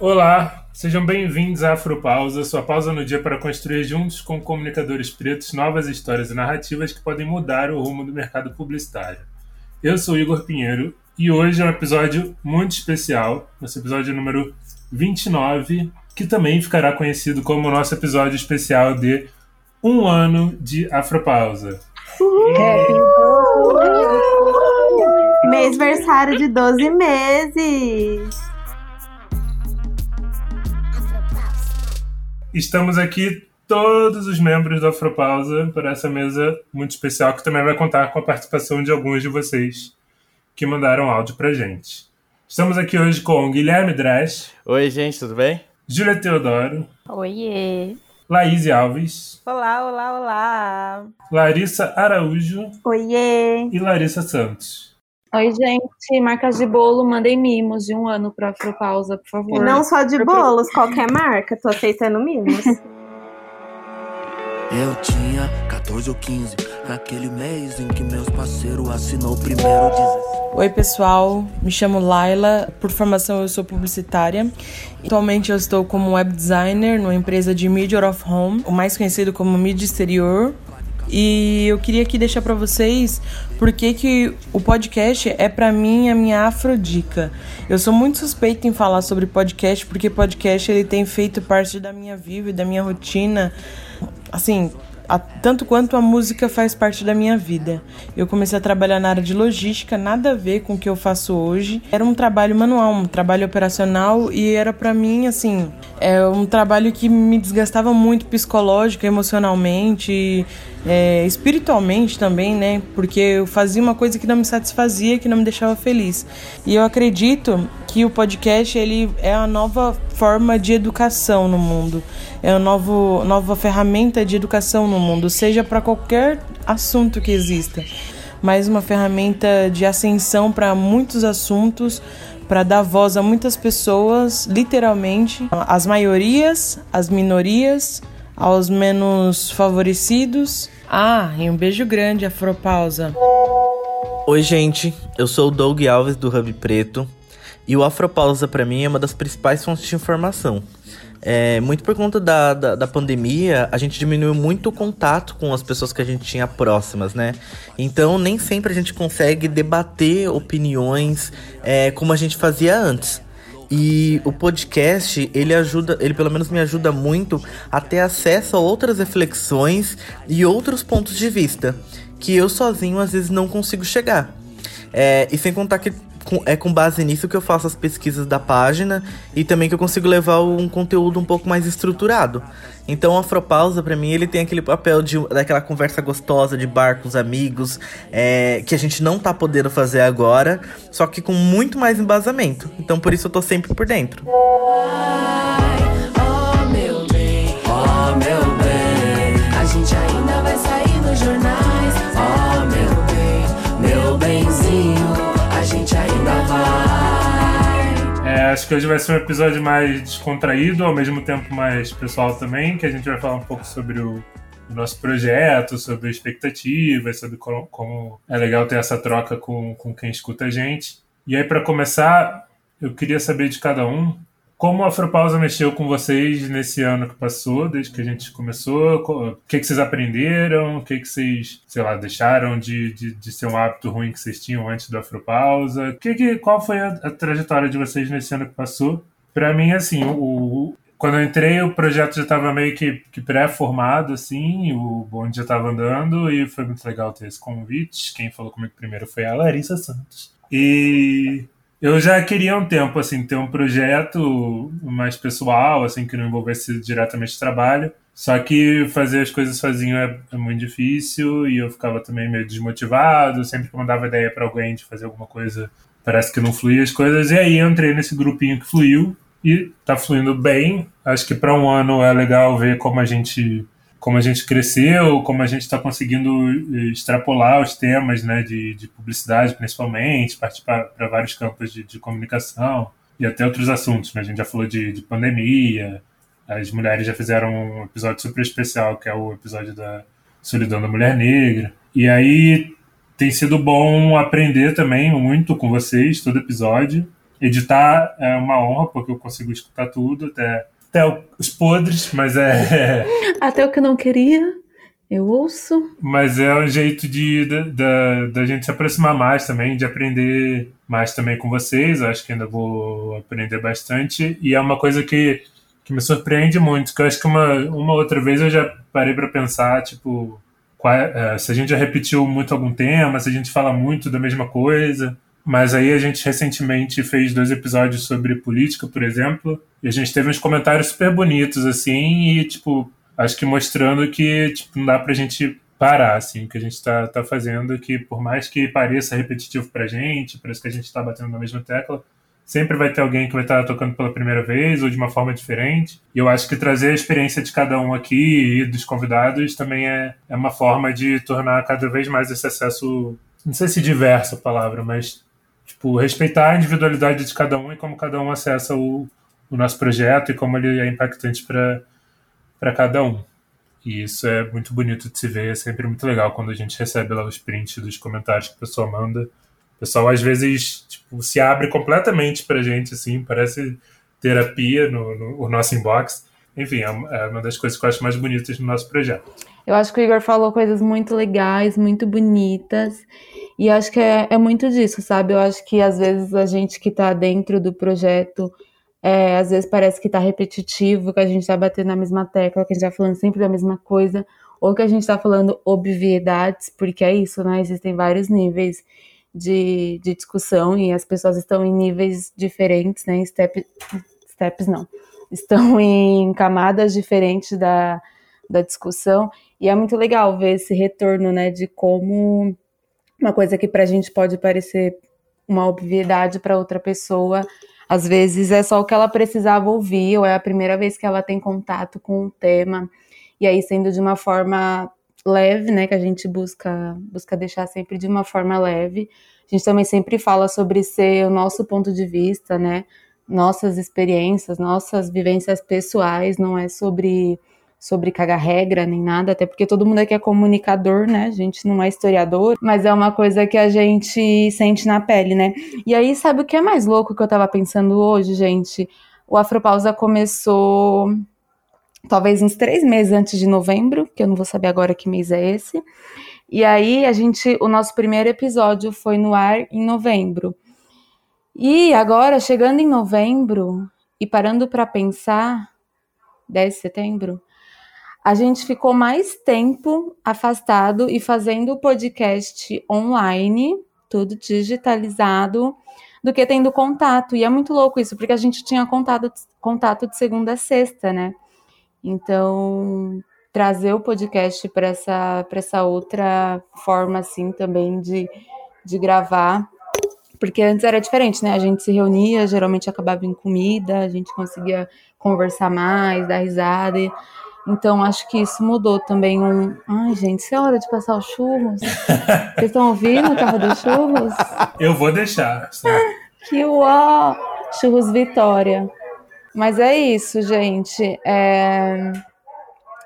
Olá, sejam bem-vindos à Afropausa, sua pausa no dia para construir juntos com comunicadores pretos novas histórias e narrativas que podem mudar o rumo do mercado publicitário. Eu sou Igor Pinheiro e hoje é um episódio muito especial, esse episódio número 29, que também ficará conhecido como o nosso episódio especial de um ano de Afropausa. Mês versário de 12 meses! Estamos aqui todos os membros da Afropausa para essa mesa muito especial que também vai contar com a participação de alguns de vocês que mandaram áudio pra gente. Estamos aqui hoje com Guilherme Drash. Oi, gente, tudo bem? Júlia Teodoro. Oiê. Laís Alves. Olá, olá, olá. Larissa Araújo. Oiê. E Larissa Santos. Oi, gente. Marcas de bolo, mandem mimos de um ano para Afropausa, por favor. E não só de bolos, qualquer marca. Tô aceitando mimos. Eu tinha 14 ou 15, naquele mês em que meus parceiros assinou o primeiro 16. Oi, pessoal. Me chamo Laila. Por formação, eu sou publicitária. Atualmente, eu estou como web designer numa empresa de Media of Home, o mais conhecido como Mídia Exterior. E eu queria aqui deixar para vocês por que o podcast é para mim a minha afrodica. Eu sou muito suspeita em falar sobre podcast porque podcast ele tem feito parte da minha vida e da minha rotina. Assim, a, tanto quanto a música faz parte da minha vida. Eu comecei a trabalhar na área de logística, nada a ver com o que eu faço hoje. Era um trabalho manual, um trabalho operacional e era para mim assim, é um trabalho que me desgastava muito psicológico, emocionalmente, é, espiritualmente também, né? Porque eu fazia uma coisa que não me satisfazia, que não me deixava feliz. E eu acredito que o podcast ele é a nova forma de educação no mundo, é a novo, nova ferramenta de educação no mundo, seja para qualquer assunto que exista, mas uma ferramenta de ascensão para muitos assuntos, para dar voz a muitas pessoas, literalmente, as maiorias, as minorias, aos menos favorecidos. Ah, e um beijo grande, Afropausa. Oi, gente. Eu sou o Doug Alves do Hub Preto. E o Afropausa, para mim, é uma das principais fontes de informação. É, muito por conta da, da, da, pandemia, a gente diminuiu muito o contato com as pessoas que a gente tinha próximas, né? Então, nem sempre a gente consegue debater opiniões é, como a gente fazia antes. E o podcast, ele ajuda, ele pelo menos me ajuda muito a ter acesso a outras reflexões e outros pontos de vista que eu sozinho às vezes não consigo chegar. É, e sem contar que é com base nisso que eu faço as pesquisas da página e também que eu consigo levar um conteúdo um pouco mais estruturado. Então, o Afropausa, para mim, ele tem aquele papel de daquela conversa gostosa de bar com os amigos, é, que a gente não tá podendo fazer agora, só que com muito mais embasamento. Então, por isso eu tô sempre por dentro. Acho que hoje vai ser um episódio mais descontraído, ao mesmo tempo mais pessoal também, que a gente vai falar um pouco sobre o, o nosso projeto, sobre expectativas, sobre como, como, é legal ter essa troca com, com quem escuta a gente. E aí, para começar, eu queria saber de cada um como a Afropausa mexeu com vocês nesse ano que passou, desde que a gente começou? O que, que vocês aprenderam? O que, que vocês, sei lá, deixaram de, de, de ser um hábito ruim que vocês tinham antes do Afropausa? Que, que, qual foi a, a trajetória de vocês nesse ano que passou? Para mim, assim, o, quando eu entrei, o projeto já estava meio que, que pré-formado, assim, o bonde já estava andando e foi muito legal ter esse convite. Quem falou comigo primeiro foi a Larissa Santos. E eu já queria um tempo, assim, ter um projeto mais pessoal, assim, que não envolvesse diretamente trabalho. Só que fazer as coisas sozinho é, é, muito difícil e eu ficava também meio desmotivado. Sempre que mandava ideia para alguém de fazer alguma coisa, parece que não fluía as coisas. E aí entrei nesse grupinho que fluiu e tá fluindo bem. Acho que para um ano é legal ver como a gente como a gente cresceu, como a gente está conseguindo eh, extrapolar os temas né, de, de publicidade, principalmente, partir para vários campos de, de, comunicação e até outros assuntos. Né? A gente já falou de, de, pandemia, as mulheres já fizeram um episódio super especial, que é o episódio da solidão da mulher negra. E aí tem sido bom aprender também muito com vocês, todo episódio. editar é uma honra, porque eu consigo escutar tudo, até, até os podres, mas é. Até o que eu não queria, eu ouço. Mas é um jeito de da, da gente se aproximar mais também, de aprender mais também com vocês. Eu acho que ainda vou aprender bastante. E é uma coisa que, que me surpreende muito, que eu acho que uma, uma outra vez eu já parei para pensar, tipo, qual, é, se a gente já repetiu muito algum tema, se a gente fala muito da mesma coisa. Mas aí a gente recentemente fez dois episódios sobre política, por exemplo, e a gente teve uns comentários super bonitos, assim, e, tipo, acho que mostrando que, tipo, não dá pra gente parar, assim, o que a gente tá, tá fazendo, que por mais que pareça repetitivo pra gente, parece que a gente tá batendo na mesma tecla, sempre vai ter alguém que vai estar tocando pela primeira vez ou de uma forma diferente. E eu acho que trazer a experiência de cada um aqui e dos convidados também é, é uma forma de tornar cada vez mais esse acesso, não sei se diversa a palavra, mas tipo, respeitar a individualidade de cada um e como cada um acessa o, o nosso projeto e como ele é impactante para cada um. E isso é muito bonito de se ver, é sempre muito legal quando a gente recebe lá os prints dos comentários que a pessoa manda. O pessoal às vezes tipo, se abre completamente pra gente, assim, parece terapia no, no, no nosso inbox. Enfim, é, é uma das coisas que eu acho mais bonitas no nosso projeto. Eu acho que o Igor falou coisas muito legais, muito bonitas. E acho que é, é muito disso, sabe? Eu acho que às vezes a gente que está dentro do projeto, é, às vezes parece que está repetitivo, que a gente está batendo na mesma tecla, que a gente está falando sempre da mesma coisa, ou que a gente está falando obviedades, porque é isso, né? Existem vários níveis de, de discussão e as pessoas estão em níveis diferentes, né? Step, steps não. Estão em camadas diferentes da, da discussão. E é muito legal ver esse retorno, né? De como uma coisa que para a gente pode parecer uma obviedade para outra pessoa, às vezes é só o que ela precisava ouvir, ou é a primeira vez que ela tem contato com o tema, e aí sendo de uma forma leve, né, que a gente busca busca deixar sempre de uma forma leve. A gente também sempre fala sobre ser o nosso ponto de vista, né, nossas experiências, nossas vivências pessoais, não é sobre sobre cagar regra nem nada, até porque todo mundo aqui é comunicador, né? A gente não é historiador, mas é uma coisa que a gente sente na pele, né? E aí, sabe o que é mais louco que eu tava pensando hoje, gente? O Afropausa começou talvez uns três meses antes de novembro, que eu não vou saber agora que mês é esse. E aí, a gente, o nosso primeiro episódio foi no ar em novembro. E agora, chegando em novembro e parando para pensar, 10 de setembro, a gente ficou mais tempo afastado e fazendo o podcast online, tudo digitalizado, do que tendo contato. E é muito louco isso, porque a gente tinha contato, contato de segunda a sexta, né? Então, trazer o podcast para essa, essa outra forma, assim, também de, de gravar. Porque antes era diferente, né? A gente se reunia, geralmente acabava em comida, a gente conseguia conversar mais, dar risada. E então, acho que isso mudou também um. Ai, gente, isso é hora de passar os churros. Vocês estão ouvindo o carro dos churros? Eu vou deixar. que uó! Churros Vitória. Mas é isso, gente. É...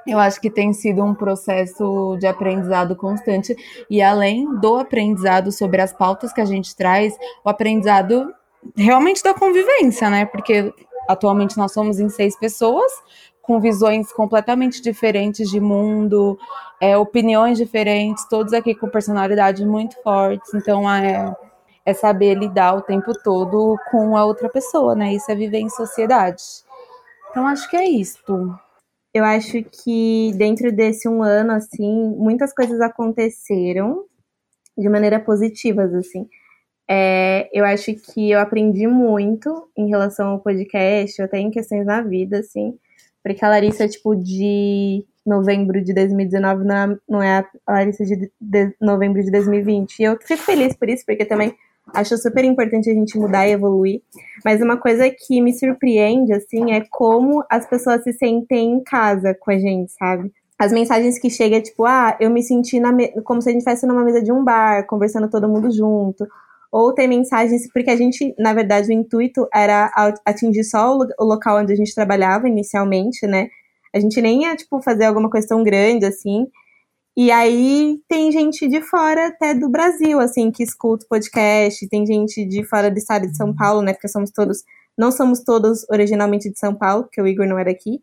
Eu acho que tem sido um processo de aprendizado constante. E além do aprendizado sobre as pautas que a gente traz, o aprendizado realmente da convivência, né? Porque atualmente nós somos em seis pessoas, com visões completamente diferentes de mundo, é, opiniões diferentes, todos aqui com personalidades muito fortes. Então é, é saber lidar o tempo todo com a outra pessoa, né? Isso é viver em sociedade. Então acho que é isto. Eu acho que dentro desse um ano, assim, muitas coisas aconteceram de maneira positivas, assim. É, eu acho que eu aprendi muito em relação ao podcast, até em questões da vida, assim. Porque a Larissa, tipo, de novembro de 2019 não é, não é a Larissa de, de novembro de 2020. E eu fico feliz por isso, porque também acho super importante a gente mudar e evoluir. Mas uma coisa que me surpreende, assim, é como as pessoas se sentem em casa com a gente, sabe? As mensagens que chegam é tipo, ah, eu me senti na como se a gente estivesse numa mesa de um bar, conversando todo mundo junto ou tem mensagens, porque a gente, na verdade, o intuito era atingir só o local onde a gente trabalhava inicialmente, né? A gente nem ia, tipo, fazer alguma coisa tão grande assim. E aí tem gente de fora até do Brasil, assim, que escuta o podcast, tem gente de fora do estado de São Paulo, né? Porque somos todos, não somos todos originalmente de São Paulo, porque o Igor não era aqui,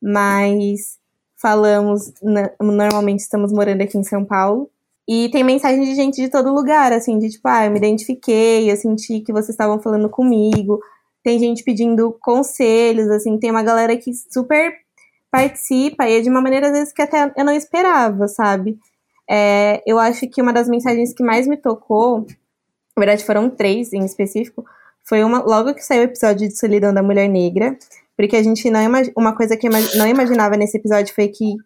mas falamos, normalmente estamos morando aqui em São Paulo. E tem mensagem de gente de todo lugar, assim, de tipo, ah, eu me identifiquei, eu senti que vocês estavam falando comigo. Tem gente pedindo conselhos, assim, tem uma galera que super participa e é de uma maneira, às vezes, que até eu não esperava, sabe? É, eu acho que uma das mensagens que mais me tocou, na verdade foram três em específico, foi uma logo que saiu o episódio de Solidão da Mulher Negra, porque a gente não uma coisa que não imaginava nesse episódio foi que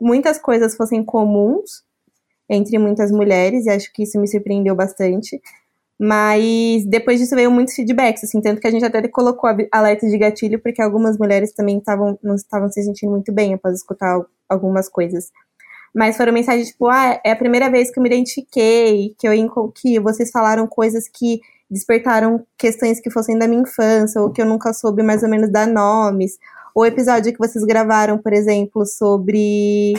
muitas coisas fossem comuns entre muitas mulheres, e acho que isso me surpreendeu bastante. Mas depois disso veio muitos feedbacks, assim, tanto que a gente até colocou alerta de gatilho, porque algumas mulheres também estavam não estavam se sentindo muito bem após escutar algumas coisas. Mas foram mensagens tipo, ah, é a primeira vez que eu me identifiquei, que eu que vocês falaram coisas que despertaram questões que fossem da minha infância, ou que eu nunca soube mais ou menos dar nomes. O episódio que vocês gravaram, por exemplo, sobre,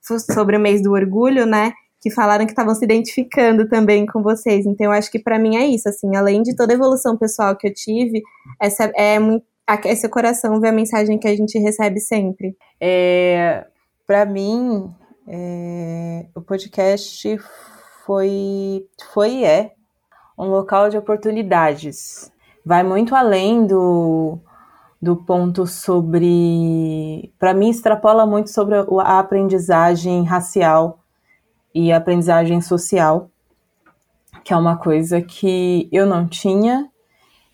sobre o mês do orgulho, né? Que falaram que estavam se identificando também com vocês. Então, eu acho que para mim é isso, assim, além de toda a evolução pessoal que eu tive, essa é muito coração ver a mensagem que a gente recebe sempre. É, para mim, é, o podcast foi, foi e é um local de oportunidades. Vai muito além do, do ponto sobre. Para mim, extrapola muito sobre a aprendizagem racial e aprendizagem social, que é uma coisa que eu não tinha.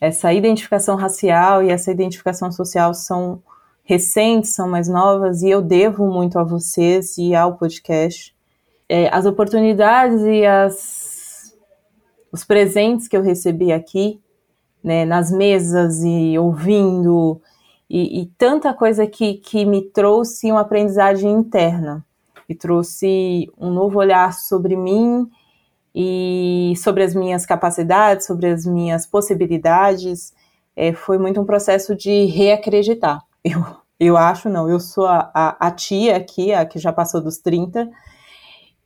Essa identificação racial e essa identificação social são recentes, são mais novas, e eu devo muito a vocês e ao podcast. É, as oportunidades e as os presentes que eu recebi aqui, né, nas mesas e ouvindo, e, e, tanta coisa que, que me trouxe uma aprendizagem interna, e trouxe um novo olhar sobre mim e sobre as minhas capacidades, sobre as minhas possibilidades. É, foi muito um processo de reacreditar. Eu, eu acho, não, eu sou a, a, a tia aqui, a que já passou dos 30,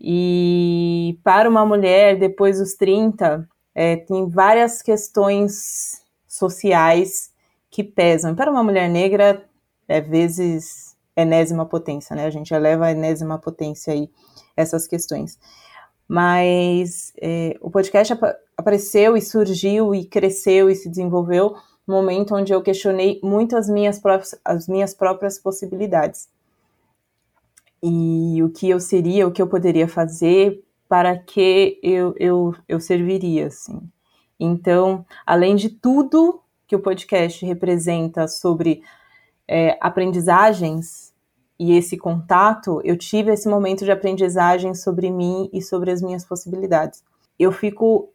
e para uma mulher, depois dos 30, é, tem várias questões sociais que pesam. Para uma mulher negra, é vezes enésima potência, né? A gente eleva a enésima potência aí essas questões. Mas é, o podcast ap apareceu e surgiu e cresceu e se desenvolveu no momento onde eu questionei muito as minhas, as minhas próprias possibilidades e o que eu seria, o que eu poderia fazer, para que eu, eu, eu serviria, assim. Então, além de tudo que o podcast representa sobre é, aprendizagens e esse contato, eu tive esse momento de aprendizagem sobre mim e sobre as minhas possibilidades. Eu fico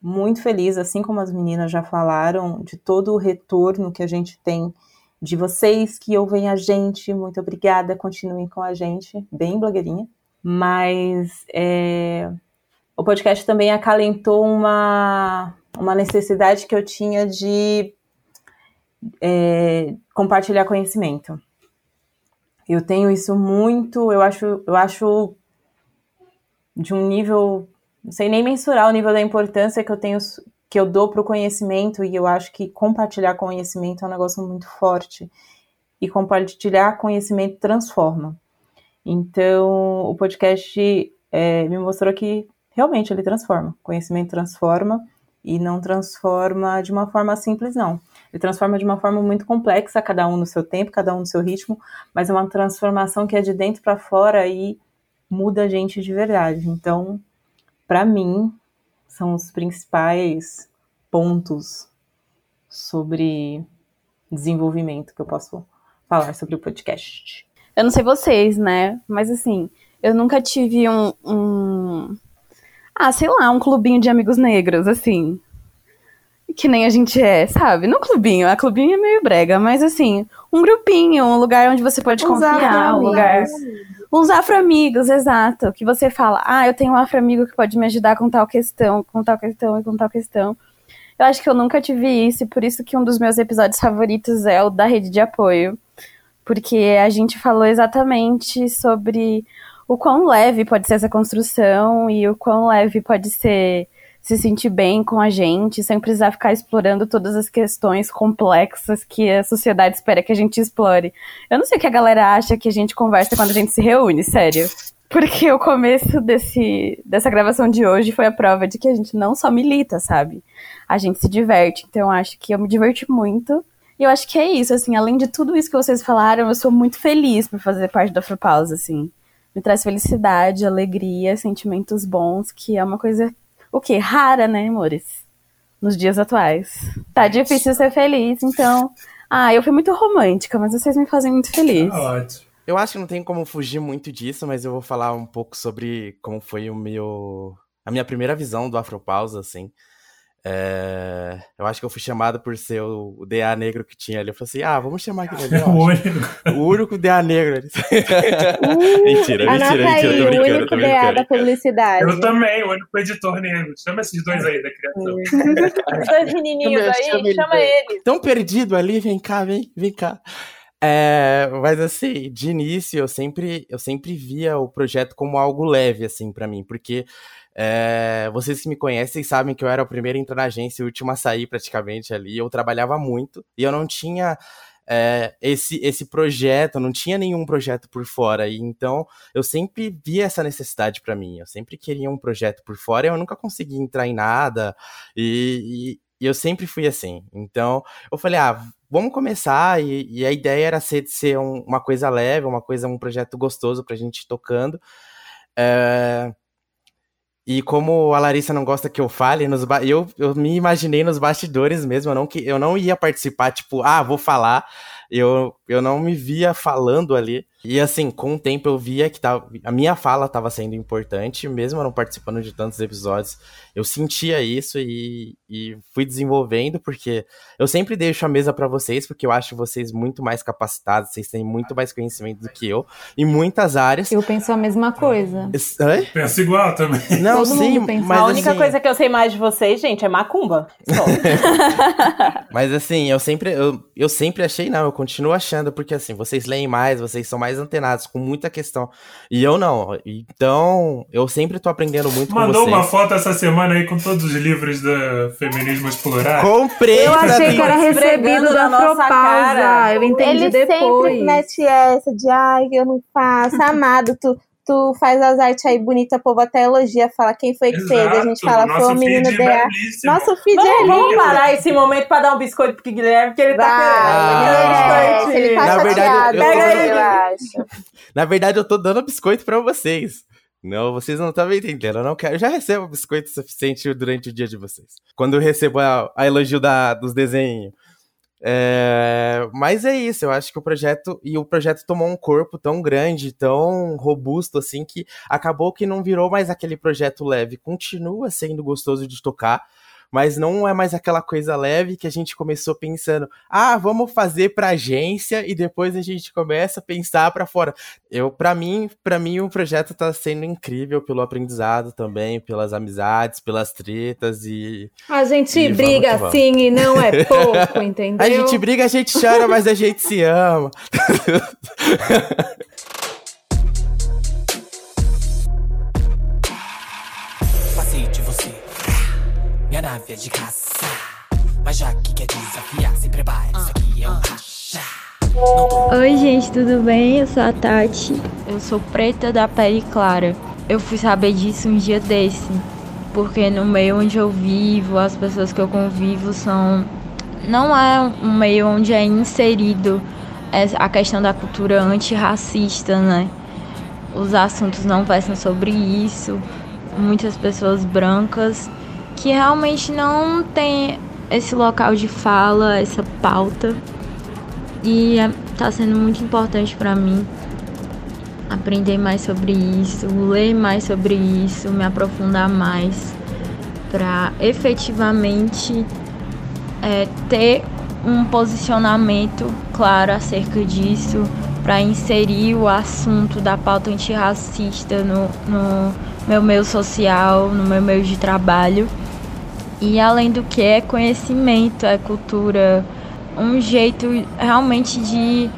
muito feliz, assim como as meninas já falaram, de todo o retorno que a gente tem de vocês que ouvem a gente. Muito obrigada, continuem com a gente, bem blogueirinha. Mas é, o podcast também acalentou uma, uma necessidade que eu tinha de é, compartilhar conhecimento. Eu tenho isso muito, eu acho, eu acho de um nível, não sei nem mensurar o nível da importância que eu tenho que eu dou para o conhecimento e eu acho que compartilhar conhecimento é um negócio muito forte e compartilhar conhecimento transforma. Então, o podcast é, me mostrou que realmente ele transforma. Conhecimento transforma e não transforma de uma forma simples, não. Ele transforma de uma forma muito complexa, cada um no seu tempo, cada um no seu ritmo, mas é uma transformação que é de dentro para fora e muda a gente de verdade. Então, para mim, são os principais pontos sobre desenvolvimento que eu posso falar sobre o podcast. Eu não sei vocês, né? Mas assim, eu nunca tive um, um. Ah, sei lá, um clubinho de amigos negros, assim. Que nem a gente é, sabe? Não clubinho, a clubinho é meio brega, mas assim, um grupinho, um lugar onde você pode confiar, um lugar. Uns afro-amigos, exato. Que você fala, ah, eu tenho um afro-amigo que pode me ajudar com tal questão, com tal questão e com tal questão. Eu acho que eu nunca tive isso, e por isso que um dos meus episódios favoritos é o da rede de apoio. Porque a gente falou exatamente sobre o quão leve pode ser essa construção e o quão leve pode ser se sentir bem com a gente, sem precisar ficar explorando todas as questões complexas que a sociedade espera que a gente explore. Eu não sei o que a galera acha que a gente conversa quando a gente se reúne, sério. Porque o começo desse, dessa gravação de hoje foi a prova de que a gente não só milita, sabe? A gente se diverte. Então acho que eu me diverti muito. E eu acho que é isso, assim, além de tudo isso que vocês falaram, eu sou muito feliz por fazer parte da Afropausa, assim. Me traz felicidade, alegria, sentimentos bons, que é uma coisa o quê? Rara, né, amores? Nos dias atuais. Tá difícil ser feliz, então. Ah, eu fui muito romântica, mas vocês me fazem muito feliz. Tá ótimo. Eu acho que não tem como fugir muito disso, mas eu vou falar um pouco sobre como foi o meu. a minha primeira visão do Afropausa, assim. É, eu acho que eu fui chamado por ser o, o DA negro que tinha ali. Eu falei assim: ah, vamos chamar aquele ali. O único. O único DA negro ali. mentira, mentira, mentira. aí, Tô o brincando, único tô DA da brincando. publicidade. Eu também, o único editor negro. Chama esses dois aí da criação. Os dois menininhos aí, chama ele chama eles. Tão perdido ali, vem cá, vem, vem cá. É, mas assim, de início eu sempre, eu sempre via o projeto como algo leve, assim, pra mim, porque é, vocês que me conhecem sabem que eu era o primeiro a entrar na agência e o último a sair praticamente ali. Eu trabalhava muito e eu não tinha é, esse, esse projeto, não tinha nenhum projeto por fora. E então eu sempre via essa necessidade pra mim. Eu sempre queria um projeto por fora e eu nunca conseguia entrar em nada. E, e- e eu sempre fui assim. Então eu falei, ah, vamos começar. E, e a ideia era ser, ser um- uma coisa leve, uma coisa, um projeto gostoso pra gente tocando. É, e como a Larissa não gosta que eu fale, nos ba- eu, eu me imaginei nos bastidores mesmo, eu não, eu não ia participar, tipo, ah, vou falar. Eu, eu não me via falando ali. E assim, com o tempo eu via que tava, a minha fala estava sendo importante, mesmo eu não participando de tantos episódios. Eu sentia isso e, e fui desenvolvendo, porque eu sempre deixo a mesa para vocês, porque eu acho vocês muito mais capacitados, vocês têm muito mais conhecimento do que eu, em muitas áreas. Eu penso a mesma coisa. Oi? Pensa igual também. Não, Todo sim, mas a única assim, coisa que eu sei mais de vocês, gente, é macumba. Mas assim, eu sempre, eu, eu sempre achei, não, eu continuo achando, porque assim, vocês leem mais, vocês são mais antenados com muita questão. E eu não. Então, eu sempre tô aprendendo muito Mandou com uma vocês. foto essa semana aí com todos os livros da Feminismo Explorar. Comprei Eu achei que era recebido da na nossa cara. Afropausa. Eu entendi Ele depois. sempre mete essa de ai, eu não faço, amado, tu, tu faz as artes aí bonitas, o povo até elogia, fala quem foi que fez. A gente fala, foi o menino é DA. belíssimo. Nosso feed Vamos, é vamos lindo. parar esse momento pra dar um biscoito pro Guilherme, porque ele tá querendo. é, se ele tá Na verdade, eu-. Na verdade, eu tô dando biscoito pra vocês. Não, vocês não estão entendendo. Eu não quero. Eu já recebo biscoito suficiente durante o dia de vocês. Quando eu recebo a, a elogio da, dos desenhos. É, mas é isso, eu acho que o projeto. E o projeto tomou um corpo tão grande, tão robusto, assim, que acabou que não virou mais aquele projeto leve. Continua sendo gostoso de tocar. Mas não é mais aquela coisa leve que a gente começou pensando, ah, vamos fazer pra agência e depois a gente começa a pensar pra fora. Eu, para mim, para mim o projeto tá sendo incrível pelo aprendizado também, pelas amizades, pelas tretas e A gente E vamos briga que vamos. assim e não é pouco, entendeu? a gente briga, a gente chora, mas a gente se ama. De caça. Mas já que quer desafiar, se prepare. Isso aqui é um racha. Oi, gente, tudo bem? Eu sou a Tati. Eu sou preta da pele clara. Eu fui saber disso um dia desse, porque no meio onde eu vivo, as pessoas que eu convivo são. Não é um meio onde é inserido a questão da cultura antirracista, né? Os assuntos não versam sobre isso. Muitas pessoas brancas que realmente não têm esse local de fala, essa pauta. E é, tá sendo muito importante para mim aprender mais sobre isso, ler mais sobre isso, me aprofundar mais para efetivamente é, ter um posicionamento claro acerca disso, para inserir o assunto da pauta antirracista no, no meu meio social, no meu meio de trabalho. E além do que é conhecimento, é cultura, um jeito realmente de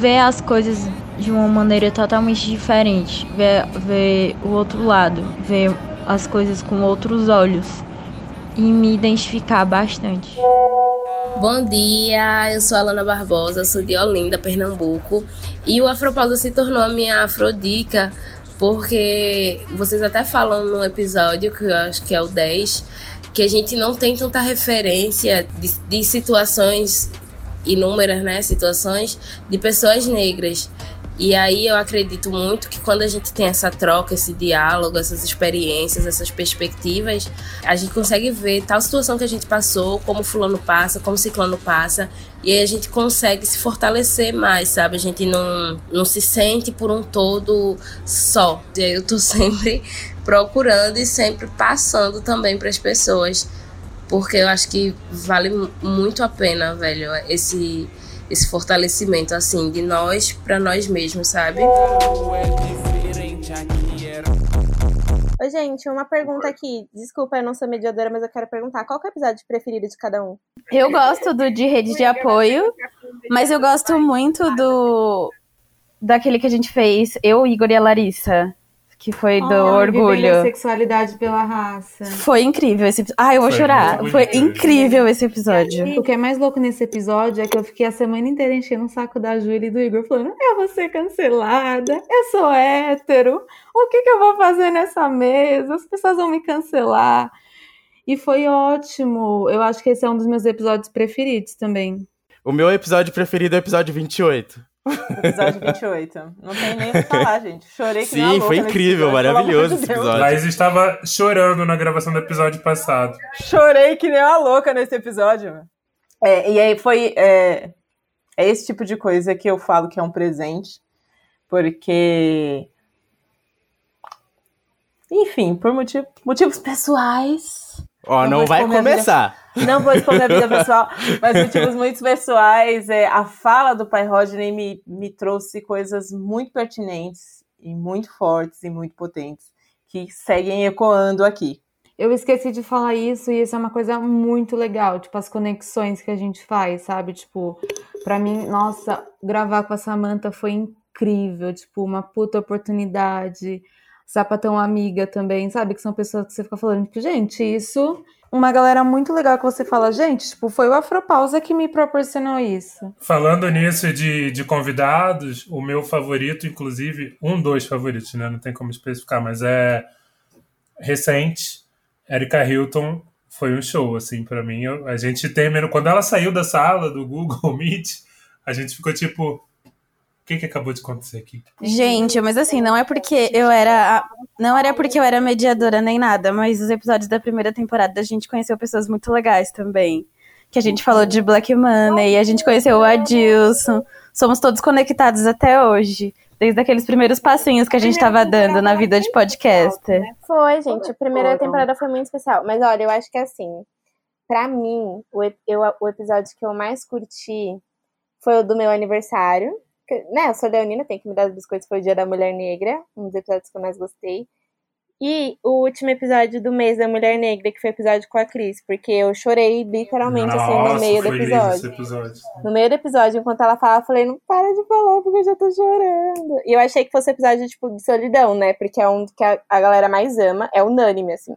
ver as coisas de uma maneira totalmente diferente, ver, ver o outro lado, ver as coisas com outros olhos. E me identificar bastante. Bom dia, eu sou Alana Barbosa, sou de Olinda, Pernambuco, e o Afropausa se tornou a minha afrodica porque vocês até falam no episódio, que eu acho que é o 10, que a gente não tem tanta referência de, de situações inúmeras, né, situações de pessoas negras. E aí eu acredito muito que quando a gente tem essa troca, esse diálogo, essas experiências, essas perspectivas, a gente consegue ver tal situação que a gente passou, como fulano passa, como ciclano passa, e aí a gente consegue se fortalecer mais, sabe? A gente não, não se sente por um todo só. E aí eu tô sempre procurando e sempre passando também para as pessoas, porque eu acho que vale muito a pena, velho, esse esse fortalecimento assim de nós para nós mesmos, sabe? Oi, gente, uma pergunta aqui. Desculpa, eu não sou mediadora, mas eu quero perguntar. Qual que é o episódio preferido de cada um? Eu gosto do de rede de apoio, mas eu gosto muito do daquele que a gente fez, eu, Igor e a Larissa que foi do Ah, orgulho. sexualidade pela raça. Foi incrível esse episódio. Ai, eu vou Foi chorar. muito Foi incrível. incrível esse episódio. O que é mais louco nesse episódio é que eu fiquei a semana inteira enchendo o saco da Júlia e do Igor, falando: eu vou ser cancelada, eu sou hétero, o que, que eu vou fazer nessa mesa? As pessoas vão me cancelar. E foi ótimo. Eu acho que esse é um dos meus episódios preferidos também. O meu episódio preferido é o episódio 28. Episódio 28. Não tem nem o que falar, gente. Chorei que Sim, louca foi incrível, episódio, maravilhoso esse episódio. Laís estava chorando na gravação do episódio passado. Chorei que nem uma louca nesse episódio. É, e aí foi. É, é esse tipo de coisa que eu falo que é um presente, porque. Enfim, por motivo- motivos pessoais. Ó, não, vai começar. Não vou expor minha vida pessoal, mas motivos muito pessoais. É, a fala do pai Rodney me, me trouxe coisas muito pertinentes e muito fortes e muito potentes que seguem ecoando aqui. Eu esqueci de falar isso e isso é uma coisa muito legal, tipo as conexões que a gente faz, sabe? Tipo, pra mim, nossa, gravar com a Samantha foi incrível, tipo, uma puta oportunidade. Sapatão amiga também, sabe? Que são pessoas que você fica falando, tipo, gente, isso. Uma galera muito legal que você fala, gente, tipo, foi o Afropausa que me proporcionou isso. Falando nisso de, de convidados, o meu favorito, inclusive, um dos favoritos, né? Não tem como especificar, mas é recente. Erika Hilton foi um show, assim, pra mim. Eu- a gente terminou. Quando ela saiu da sala do Google Meet, a gente ficou tipo. O que, que acabou de acontecer aqui? Gente, mas assim, não é porque eu era. a- Não era porque eu era mediadora nem nada, mas os episódios da primeira temporada a gente conheceu pessoas muito legais também. Que a gente falou de Black Money, a gente conheceu o Adilson. Somos todos conectados até hoje. Desde aqueles primeiros passinhos que a gente tava dando na vida de podcaster. Foi, gente. A primeira temporada foi muito especial. Mas olha, eu acho que assim, pra mim, o, eu, o episódio que eu mais curti foi o do meu aniversário. Né, eu sou leonina, tenho que me dar os biscoitos, foi o Dia da Mulher Negra, um dos episódios que eu mais gostei. E o último episódio do mês da Mulher Negra, que foi o episódio com a Cris, porque eu chorei literalmente assim no Nossa, meio do episódio. episódio. No meio do episódio, enquanto ela falava, eu falei, não para de falar, porque eu já tô chorando. E eu achei que fosse episódio, tipo, de solidão, né? Porque é um que a, a galera mais ama, é unânime, assim.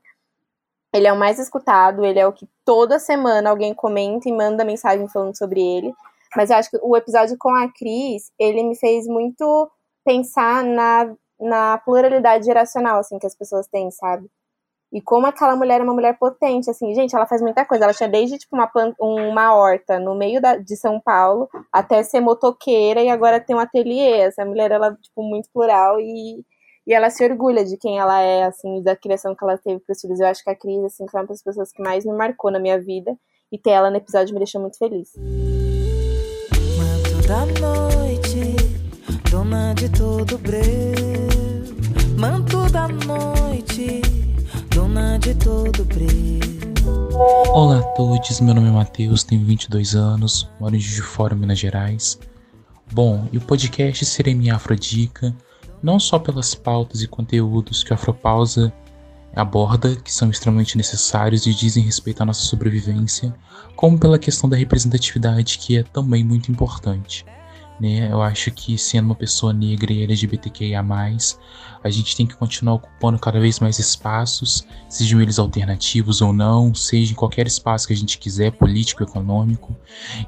Ele é o mais escutado, ele é o que toda semana alguém comenta e manda mensagem falando sobre ele. Mas eu acho que o episódio com a Cris, ele me fez muito pensar na, na pluralidade geracional, assim, que as pessoas têm, sabe? E como aquela mulher é uma mulher potente, assim, gente, ela faz muita coisa. Ela tinha desde, tipo, uma, plan- uma horta no meio da- de São Paulo até ser motoqueira e agora tem um ateliê. Essa mulher, ela, tipo, muito plural e, e ela se orgulha de quem ela é, assim, da criação que ela teve pros filhos. Eu acho que a Cris, assim, foi uma das pessoas que mais me marcou na minha vida e ter ela no episódio me deixou muito feliz. Da noite, dona de todo breu. Manto da noite, dona de todo breu. Olá a todos, meu nome é Matheus, tenho 22 anos, moro em Juiz de Fora, Minas Gerais. Bom, e o podcast será minha afrodica, não só pelas pautas e conteúdos que a Afropausa aborda, que são extremamente necessários e dizem respeito à nossa sobrevivência, como pela questão da representatividade, que é também muito importante. né? Eu acho que sendo uma pessoa negra e LGBTQIA+, a gente tem que continuar ocupando cada vez mais espaços, sejam eles alternativos ou não, seja em qualquer espaço que a gente quiser, político, econômico,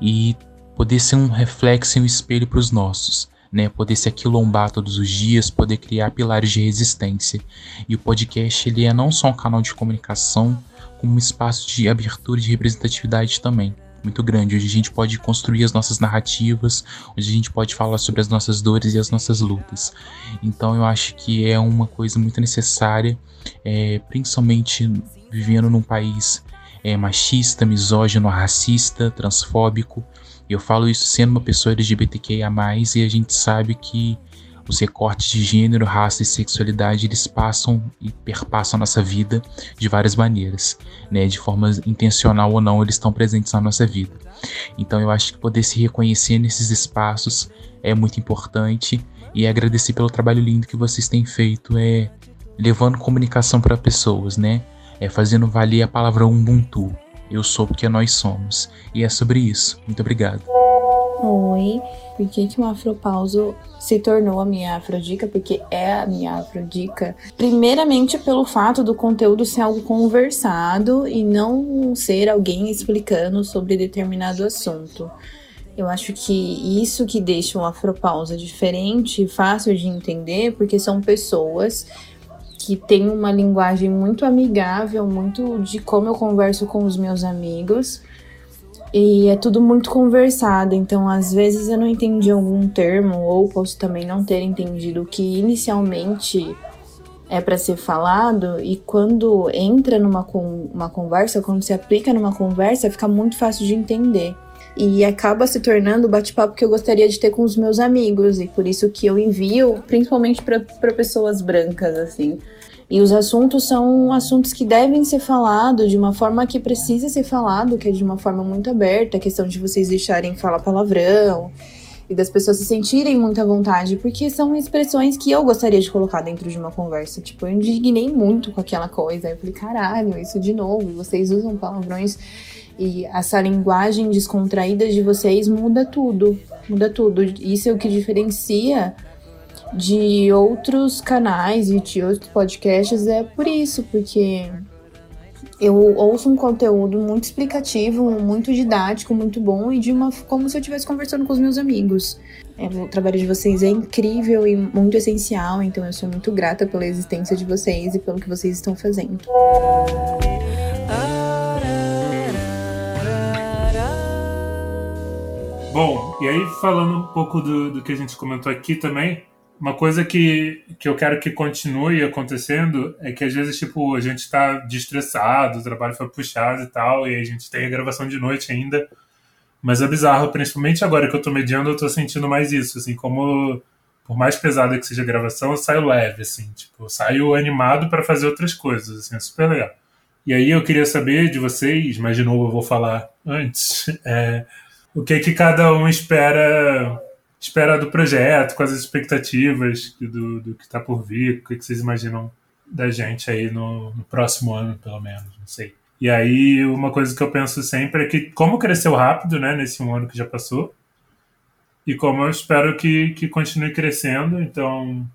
e poder ser um reflexo e um espelho para os nossos. Né, poder se aquilombar todos os dias, poder criar pilares de resistência. E o podcast ele é não só um canal de comunicação, como um espaço de abertura e de representatividade também muito grande, onde a gente pode construir as nossas narrativas, onde a gente pode falar sobre as nossas dores e as nossas lutas. Então eu acho que é uma coisa muito necessária, é, principalmente vivendo num país é, machista, misógino, racista, transfóbico. Eu falo isso sendo uma pessoa LGBTQIA+, e a gente sabe que os recortes de gênero, raça e sexualidade, eles passam e perpassam a nossa vida de várias maneiras, né? De forma intencional ou não, eles estão presentes na nossa vida. Então eu acho que poder se reconhecer nesses espaços é muito importante e agradecer pelo trabalho lindo que vocês têm feito, é levando comunicação para pessoas, né? É fazendo valer a palavra Ubuntu. Eu sou porque nós somos. E é sobre isso. Muito obrigado. Oi, por que, que o Afropauso se tornou a minha afrodica? Porque é a minha afrodica. Primeiramente, pelo fato do conteúdo ser algo conversado e não ser alguém explicando sobre determinado assunto. Eu acho que isso que deixa o Afropausa diferente fácil de entender, porque são pessoas que têm uma linguagem muito amigável, muito de como eu converso com os meus amigos e é tudo muito conversado, então às vezes eu não entendi algum termo, ou posso também não ter entendido o que inicialmente é para ser falado, e quando entra numa uma conversa, quando se aplica numa conversa, fica muito fácil de entender. E acaba se tornando o bate-papo que eu gostaria de ter com os meus amigos, e por isso que eu envio, principalmente para pessoas brancas, assim e os assuntos são assuntos que devem ser falados de uma forma que precisa ser falado, que é de uma forma muito aberta, a questão de vocês deixarem falar palavrão e das pessoas se sentirem muito à vontade, porque são expressões que eu gostaria de colocar dentro de uma conversa. Tipo, eu indignei muito com aquela coisa. Eu falei, caralho, isso de novo, vocês usam palavrões e essa linguagem descontraída de vocês muda tudo. Muda tudo. Isso é o que diferencia de outros canais e de outros podcasts é por isso, porque eu ouço um conteúdo muito explicativo, muito didático, muito bom e de uma como se eu estivesse conversando com os meus amigos. É, o trabalho de vocês é incrível e muito essencial, então eu sou muito grata pela existência de vocês e pelo que vocês estão fazendo. Bom, e aí falando um pouco do, do que a gente comentou aqui também, uma coisa que, que eu quero que continue acontecendo é que às vezes, tipo, a gente está destressado, o trabalho foi puxado e tal, e a gente tem a gravação de noite ainda. Mas é bizarro, principalmente agora que eu tô mediando, eu tô sentindo mais isso, assim, como por mais pesada que seja a gravação, eu saio leve, assim, tipo, eu saio animado para fazer outras coisas, assim, é super legal. E aí eu queria saber de vocês, mas de novo eu vou falar antes, é, o que que cada um espera espera do projeto, com as expectativas do, do que está por vir, o que, vocês imaginam da gente aí no, no, próximo ano, pelo menos, não sei. E aí, uma coisa que eu penso sempre é que como cresceu rápido, né, nesse um ano que já passou, e como eu espero que, que continue crescendo, então...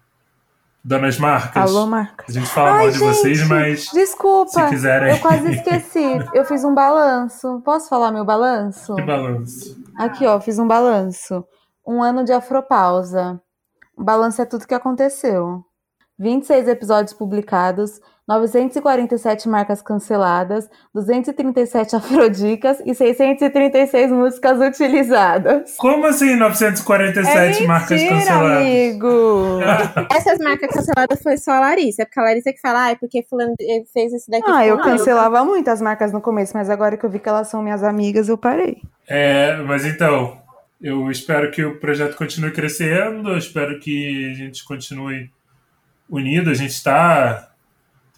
Donas Marcas. Alô, Marcas. A gente fala Ai, mal de gente, vocês, mas. Desculpa. Se quiserem. Eu quase esqueci. eu fiz um balanço. Posso falar meu balanço? Que balanço? Aqui, ó, fiz um balanço. Um ano de afropausa. O balanço é tudo que aconteceu. 26 episódios publicados, 947 marcas canceladas, 237 afrodicas e 636 músicas utilizadas. Como assim 947 é marcas canceladas? amigo! Essas marcas canceladas foi só a Larissa, porque a Larissa que fala, ah, é porque fulano fez esse daqui. Ah, eu cancelava muitas marcas no começo, mas agora que eu vi que elas são minhas amigas, eu parei. É, mas então, eu espero que o projeto continue crescendo, eu espero que a gente continue unido. A gente está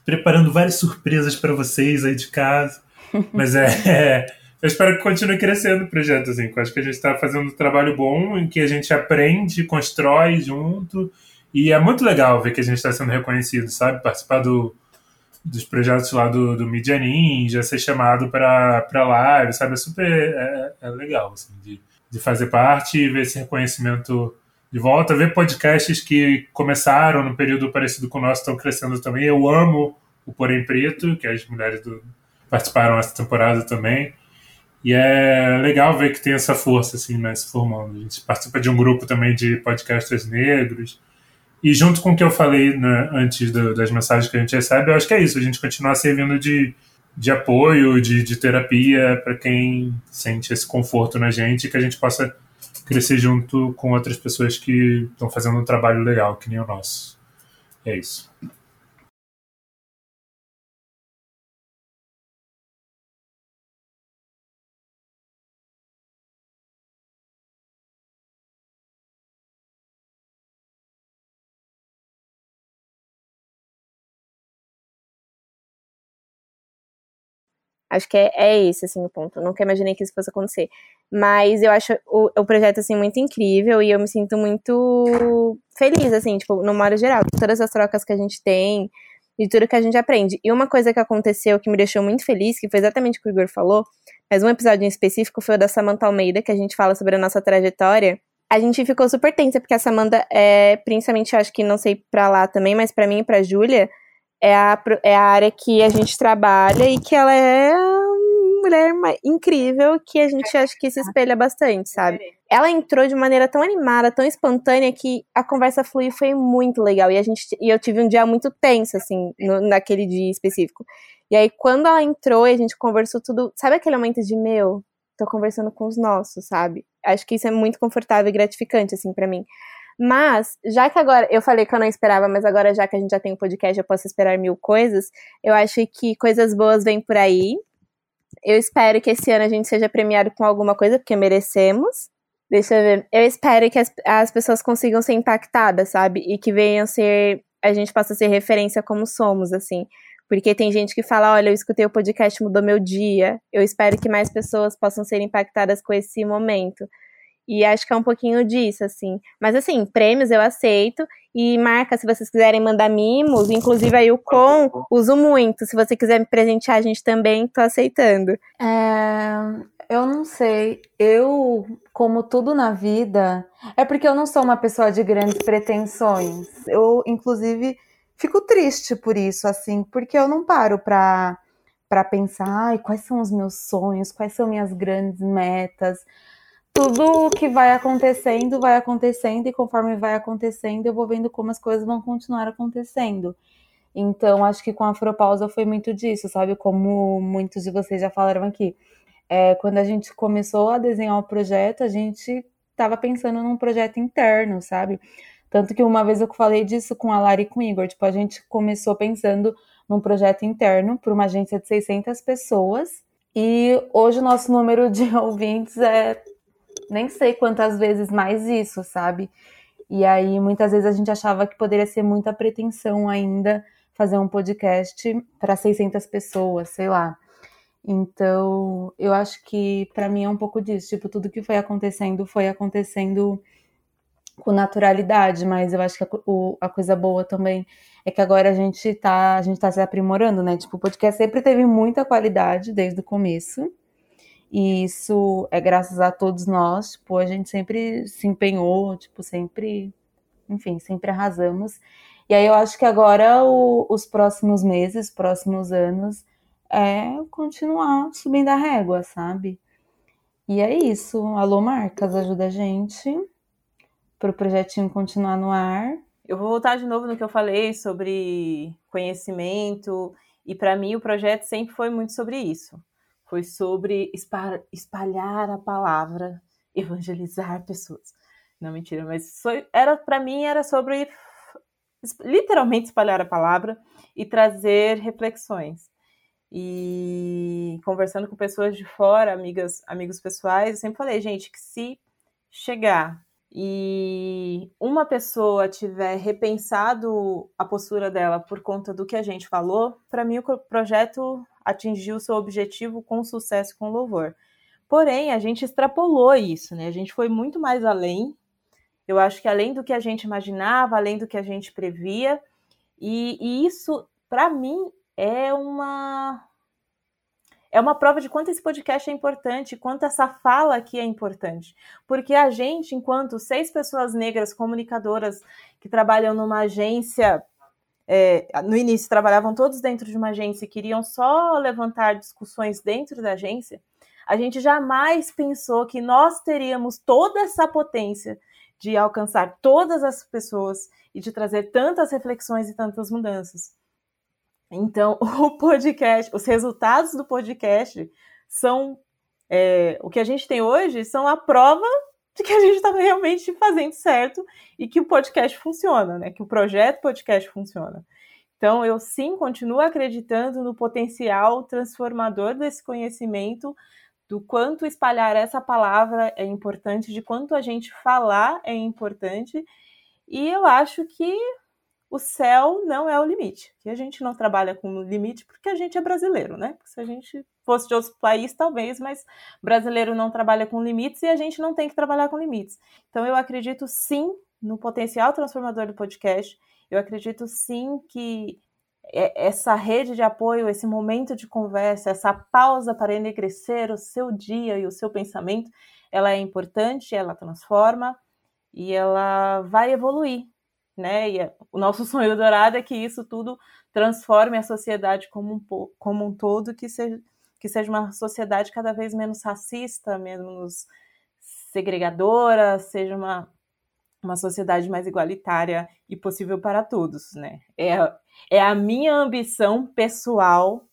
preparando várias surpresas para vocês aí de casa. Mas é, é, eu espero que continue crescendo o projeto. Assim, eu acho que a gente está fazendo um trabalho bom em que a gente aprende, constrói junto. E é muito legal ver que a gente está sendo reconhecido, sabe? Participar do, dos projetos lá do, do Media Ninja, ser chamado para live, sabe? É super é, é legal, assim, de, de fazer parte e ver esse reconhecimento de volta, ver podcasts que começaram no período parecido com o nosso estão crescendo também. Eu amo o Porém Preto, que as mulheres do, participaram essa temporada também. E é legal ver que tem essa força assim, né, se formando. A gente participa de um grupo também de podcasters negros. E junto com o que eu falei né, antes do, das mensagens que a gente recebe, eu acho que é isso, a gente continuar servindo de, de apoio, de, de terapia para quem sente esse conforto na gente que a gente possa crescer junto com outras pessoas que estão fazendo um trabalho legal, que nem o nosso. É isso. Acho que é, é esse, assim, o ponto. Eu nunca imaginei que isso fosse acontecer. Mas eu acho o, o projeto, assim, muito incrível e eu me sinto muito feliz, assim, tipo, no modo geral. Todas as trocas que a gente tem e tudo que a gente aprende. E uma coisa que aconteceu que me deixou muito feliz, que foi exatamente o que o Igor falou, mas um episódio em específico foi o da Samantha Almeida, que a gente fala sobre a nossa trajetória. A gente ficou super tensa, porque a Samantha é, principalmente, acho que não sei pra lá também, mas para mim e pra Júlia, é a, é a área que a gente trabalha e que ela é uma mulher incrível que a gente acha que se espelha bastante, sabe? Ela entrou de maneira tão animada, tão espontânea que a conversa fluiu foi muito legal. E, a gente, e eu tive um dia muito tenso, assim, no, naquele dia específico. E aí, quando ela entrou e a gente conversou tudo, sabe aquele momento de meu, tô conversando com os nossos, sabe? Acho que isso é muito confortável e gratificante, assim, para mim. Mas, já que agora eu falei que eu não esperava, mas agora já que a gente já tem um podcast, eu posso esperar mil coisas. Eu acho que coisas boas vêm por aí. Eu espero que esse ano a gente seja premiado com alguma coisa, porque merecemos. Deixa eu ver. Eu espero que as, as pessoas consigam ser impactadas, sabe? E que venham ser. A gente possa ser referência como somos, assim. Porque tem gente que fala: olha, eu escutei o podcast, mudou meu dia. Eu espero que mais pessoas possam ser impactadas com esse momento. E acho que é um pouquinho disso, assim. Mas, assim, prêmios eu aceito. E marca, se vocês quiserem mandar mimos, inclusive aí o com, uso muito. Se você quiser me presentear, a gente também tô aceitando. É, eu não sei. Eu, como tudo na vida, é porque eu não sou uma pessoa de grandes pretensões. Eu, inclusive, fico triste por isso, assim, porque eu não paro pra, pra pensar, ai, quais são os meus sonhos, quais são minhas grandes metas tudo que vai acontecendo, vai acontecendo, e conforme vai acontecendo, eu vou vendo como as coisas vão continuar acontecendo. Então, acho que com a Afropausa foi muito disso, sabe? Como muitos de vocês já falaram aqui. É, quando a gente começou a desenhar o projeto, a gente estava pensando num projeto interno, sabe? Tanto que uma vez eu falei disso com a Lari e com o Igor, tipo, a gente começou pensando num projeto interno para uma agência de 600 pessoas, e hoje o nosso número de ouvintes é nem sei quantas vezes mais isso, sabe? E aí muitas vezes a gente achava que poderia ser muita pretensão ainda fazer um podcast para 600 pessoas, sei lá. Então, eu acho que para mim é um pouco disso, tipo, tudo que foi acontecendo foi acontecendo com naturalidade, mas eu acho que a, o, a, coisa boa também é que agora a gente tá, a gente tá se aprimorando, né? Tipo, o podcast sempre teve muita qualidade desde o começo. E isso é graças a todos nós, tipo, a gente sempre se empenhou, tipo, sempre, enfim, sempre arrasamos. E aí eu acho que agora o, os próximos meses, próximos anos, é continuar subindo a régua, sabe? E é isso. Alô, marcas, ajuda a gente para o projetinho continuar no ar. Eu vou voltar de novo no que eu falei sobre conhecimento, e para mim o projeto sempre foi muito sobre isso foi sobre espalhar a palavra, evangelizar pessoas. Não, mentira, mas foi, era para mim era sobre literalmente espalhar a palavra e trazer reflexões. E conversando com pessoas de fora, amigas, amigos pessoais, eu sempre falei, gente, que se chegar e uma pessoa tiver repensado a postura dela por conta do que a gente falou, para mim o projeto atingiu seu objetivo com sucesso com louvor. Porém, a gente extrapolou isso, né? A gente foi muito mais além. Eu acho que além do que a gente imaginava, além do que a gente previa, e, e isso, para mim, é uma. é uma prova de quanto esse podcast é importante, quanto essa fala aqui é importante. Porque a gente, enquanto seis pessoas negras comunicadoras que trabalham numa agência, é, no início trabalhavam todos dentro de uma agência e queriam só levantar discussões dentro da agência, a gente jamais pensou que nós teríamos toda essa potência de alcançar todas as pessoas e de trazer tantas reflexões e tantas mudanças. Então, o podcast, os resultados do podcast são é, o que a gente tem hoje são a prova de que a gente estava realmente fazendo certo e que o podcast funciona, né? Que o projeto podcast funciona. Então, eu sim continuo acreditando no potencial transformador desse conhecimento, do quanto espalhar essa palavra é importante, de quanto a gente falar é importante. E eu acho que o céu não é o limite. Que a gente não trabalha com limite porque a gente é brasileiro, né? Se a gente fosse de outro país, talvez, mas brasileiro não trabalha com limites e a gente não tem que trabalhar com limites. Então eu acredito sim no potencial transformador do podcast. Eu acredito sim que essa rede de apoio, esse momento de conversa, essa pausa para enegrecer o seu dia e o seu pensamento, ela é importante, ela transforma e ela vai evoluir né? E é, o nosso sonho dourado é que isso tudo transforme a sociedade como um, como um todo, que seja, que seja uma sociedade cada vez menos racista, menos segregadora, seja uma, uma sociedade mais igualitária e possível para todos, né? É, é a minha ambição pessoal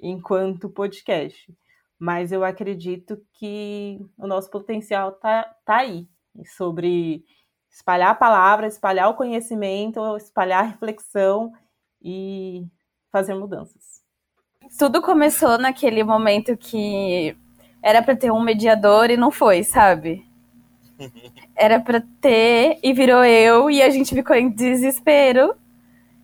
enquanto podcast. Mas eu acredito que o nosso potencial tá, tá aí sobre espalhar a palavra, espalhar o conhecimento, espalhar a reflexão e fazer mudanças. Tudo começou naquele momento que era para ter um mediador e não foi, sabe? Era para ter e virou eu e a gente ficou em desespero.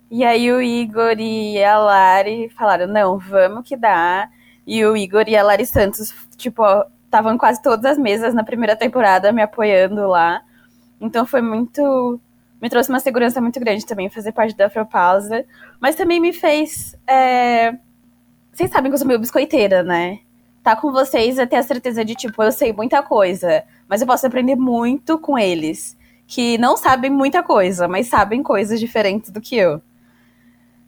E aí o Igor e a Lari falaram: "Não, vamos que dá". E o Igor e a Lari Santos, tipo, estavam quase todas as mesas na primeira temporada me apoiando lá. Então foi muito. Me trouxe uma segurança muito grande também fazer parte da Afropausa. Mas também me fez. É... Vocês sabem que eu sou meio biscoiteira, né? Tá com vocês é ter a certeza de, tipo, eu sei muita coisa, mas eu posso aprender muito com eles. Que não sabem muita coisa, mas sabem coisas diferentes do que eu.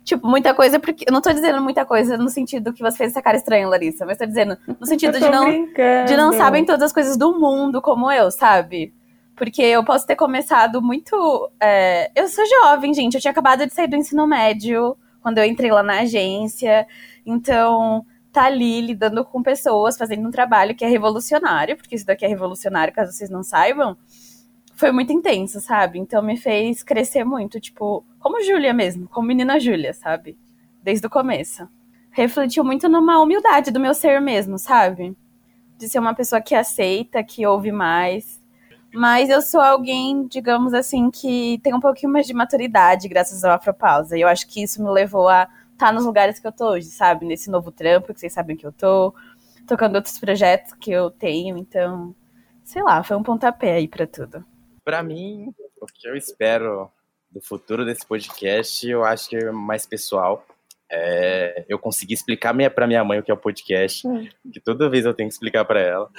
Tipo, muita coisa, porque. Eu não tô dizendo muita coisa no sentido que você fez essa cara estranha, Larissa, mas tô dizendo no sentido de não, de não sabem todas as coisas do mundo como eu, sabe? Porque eu posso ter começado muito. É... Eu sou jovem, gente. Eu tinha acabado de sair do ensino médio quando eu entrei lá na agência. Então, tá ali lidando com pessoas, fazendo um trabalho que é revolucionário, porque isso daqui é revolucionário, caso vocês não saibam. Foi muito intenso, sabe? Então me fez crescer muito, tipo, como Júlia mesmo, como menina Júlia, sabe? Desde o começo. Refletiu muito numa humildade do meu ser mesmo, sabe? De ser uma pessoa que aceita, que ouve mais, mas eu sou alguém, digamos assim, que tem um pouquinho mais de maturidade graças ao Afropausa. E eu acho que isso me levou a estar tá nos lugares que eu tô hoje, sabe? Nesse novo trampo, que vocês sabem que eu tô, tocando outros projetos que eu tenho. Então, sei lá, foi um pontapé aí para tudo. Para mim, o que eu espero do futuro desse podcast, eu acho que é mais pessoal. É, eu consegui explicar para minha mãe o que é o podcast, hum. que toda vez eu tenho que explicar para ela.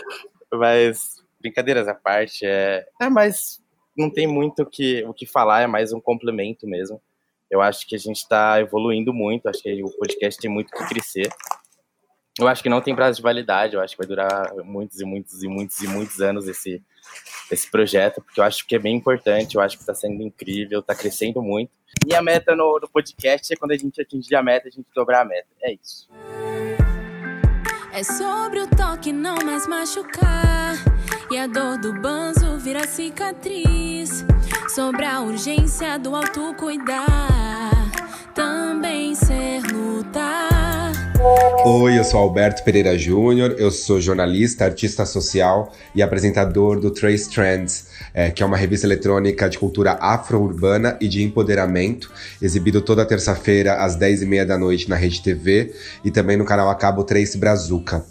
Mas brincadeiras à parte, é, é mais. Não tem muito que, o que falar, é mais um complemento mesmo. Eu acho que a gente está evoluindo muito, acho que o podcast tem muito que crescer. Eu acho que não tem prazo de validade, eu acho que vai durar muitos e muitos e muitos e muitos anos esse, esse projeto, porque eu acho que é bem importante, eu acho que está sendo incrível, está crescendo muito. Minha meta no, no podcast é quando a gente atingir a meta, a gente dobrar a meta. É isso. É sobre o toque não mais machucar. E a dor do banzo vira cicatriz. Sobre a urgência do autocuidar. Também ser lutar. Oi, eu sou Alberto Pereira Júnior, eu sou jornalista, artista social e apresentador do Trace Trends é, que é uma revista eletrônica de cultura afro-urbana e de empoderamento, exibido toda terça-feira às 10h30 da noite na Rede TV e também no canal a cabo Trace Brazuca.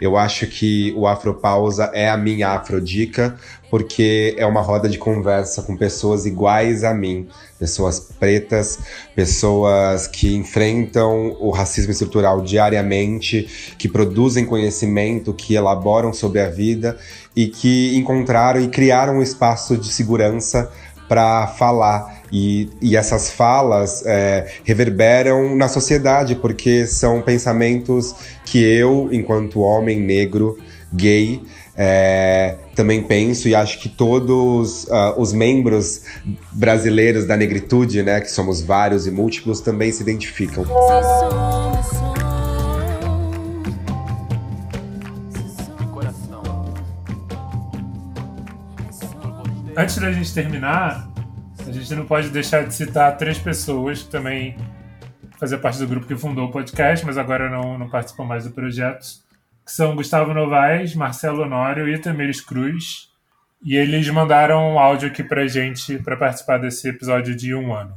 Eu acho que o Afropausa é a minha afrodica, porque é uma roda de conversa com pessoas iguais a mim, pessoas pretas, pessoas que enfrentam o racismo estrutural diariamente, que produzem conhecimento, que elaboram sobre a vida e que encontraram e criaram um espaço de segurança para falar. E, e, essas falas é, reverberam na sociedade, porque são pensamentos que eu, enquanto homem negro, gay, é, também penso e acho que todos uh, os membros brasileiros da negritude, né, que somos vários e múltiplos, também se identificam. Antes da gente terminar, a gente não pode deixar de citar três pessoas que também faziam parte do grupo que fundou o podcast, mas agora não, não participam mais do projeto que são Gustavo Novaes, Marcelo Honório e Tamires Cruz. E eles mandaram um áudio aqui pra gente para participar desse episódio de um ano.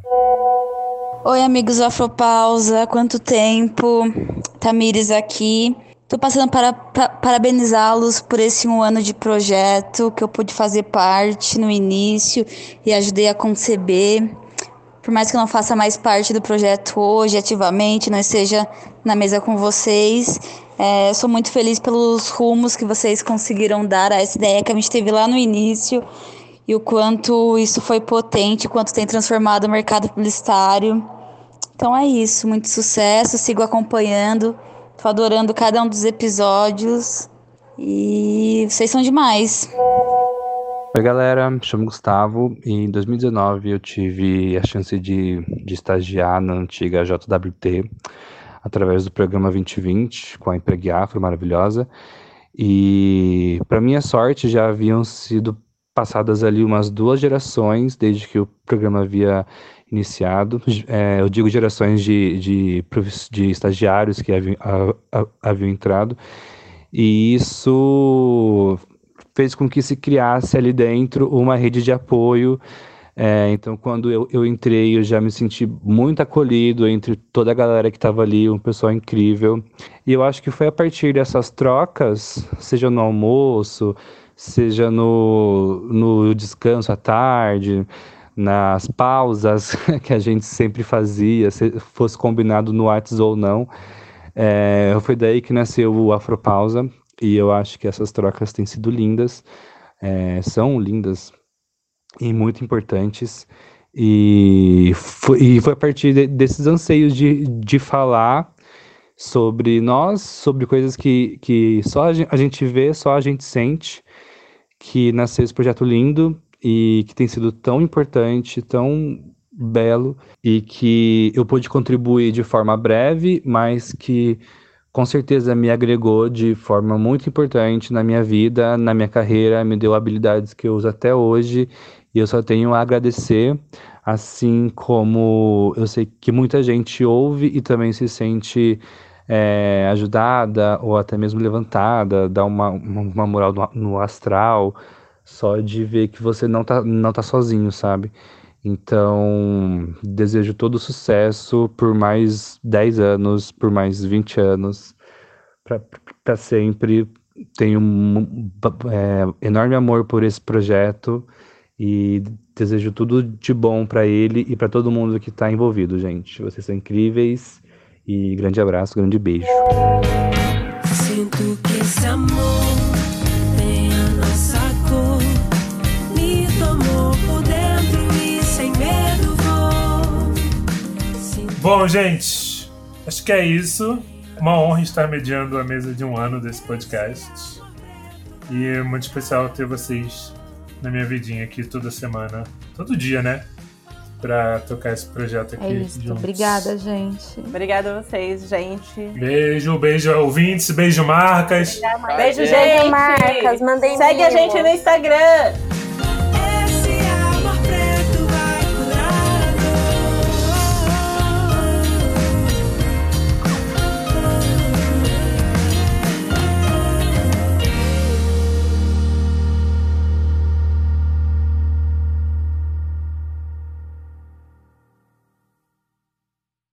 Oi, amigos Afropausa, quanto tempo? Tamires aqui. Tô passando para, para parabenizá-los por esse um ano de projeto que eu pude fazer parte no início e ajudei a conceber. Por mais que eu não faça mais parte do projeto hoje ativamente, não esteja na mesa com vocês, é, sou muito feliz pelos rumos que vocês conseguiram dar a essa ideia que a gente teve lá no início e o quanto isso foi potente, quanto tem transformado o mercado publicitário. Então é isso, muito sucesso, sigo acompanhando, tô adorando cada um dos episódios e vocês são demais. Oi galera, me chamo Gustavo e em 2019 eu tive a chance de, de estagiar na antiga JWT através do programa 2020 com a Empregue Afro maravilhosa. E, para minha sorte, já haviam sido passadas ali umas duas gerações desde que o programa havia iniciado. É, eu digo gerações de, de, de estagiários que haviam, haviam entrado. E isso fez com que se criasse ali dentro uma rede de apoio é, então, quando eu, eu entrei, eu já me senti muito acolhido entre toda a galera que estava ali, um pessoal incrível. E eu acho que foi a partir dessas trocas, seja no almoço, seja no, no descanso à tarde, nas pausas que a gente sempre fazia, se fosse combinado no Whats ou não. É, foi daí que nasceu o Afropausa, e eu acho que essas trocas têm sido lindas, é, são lindas e muito importantes. E foi, e foi a partir de, desses anseios de, de falar sobre nós, sobre coisas que, que só a gente vê, só a gente sente, que nasceu esse projeto lindo e que tem sido tão importante, tão belo e que eu pude contribuir de forma breve, mas que com certeza me agregou de forma muito importante na minha vida, na minha carreira, me deu habilidades que eu uso até hoje e eu só tenho a agradecer, assim como eu sei que muita gente ouve e também se sente é, ajudada ou até mesmo levantada, dá uma, uma moral no, no astral, só de ver que você não tá, não tá sozinho, sabe? Então, desejo todo sucesso por mais 10 anos, por mais 20 anos, para sempre. Tenho um, é, enorme amor por esse projeto e desejo tudo de bom para ele e para todo mundo que está envolvido, gente. Vocês são incríveis e grande abraço, grande beijo. Sinto que esse amor Bom, gente, acho que é isso. Uma honra estar mediando a mesa de um ano desse podcast. E é muito especial ter vocês na minha vidinha aqui toda semana, todo dia, né? Pra tocar esse projeto aqui. É isso. Juntos. Obrigada, gente. Obrigada a vocês, gente. Beijo, beijo ouvintes, beijo marcas. Beijo, gente. Beijo, marcas. Mandem Segue a gente no Instagram.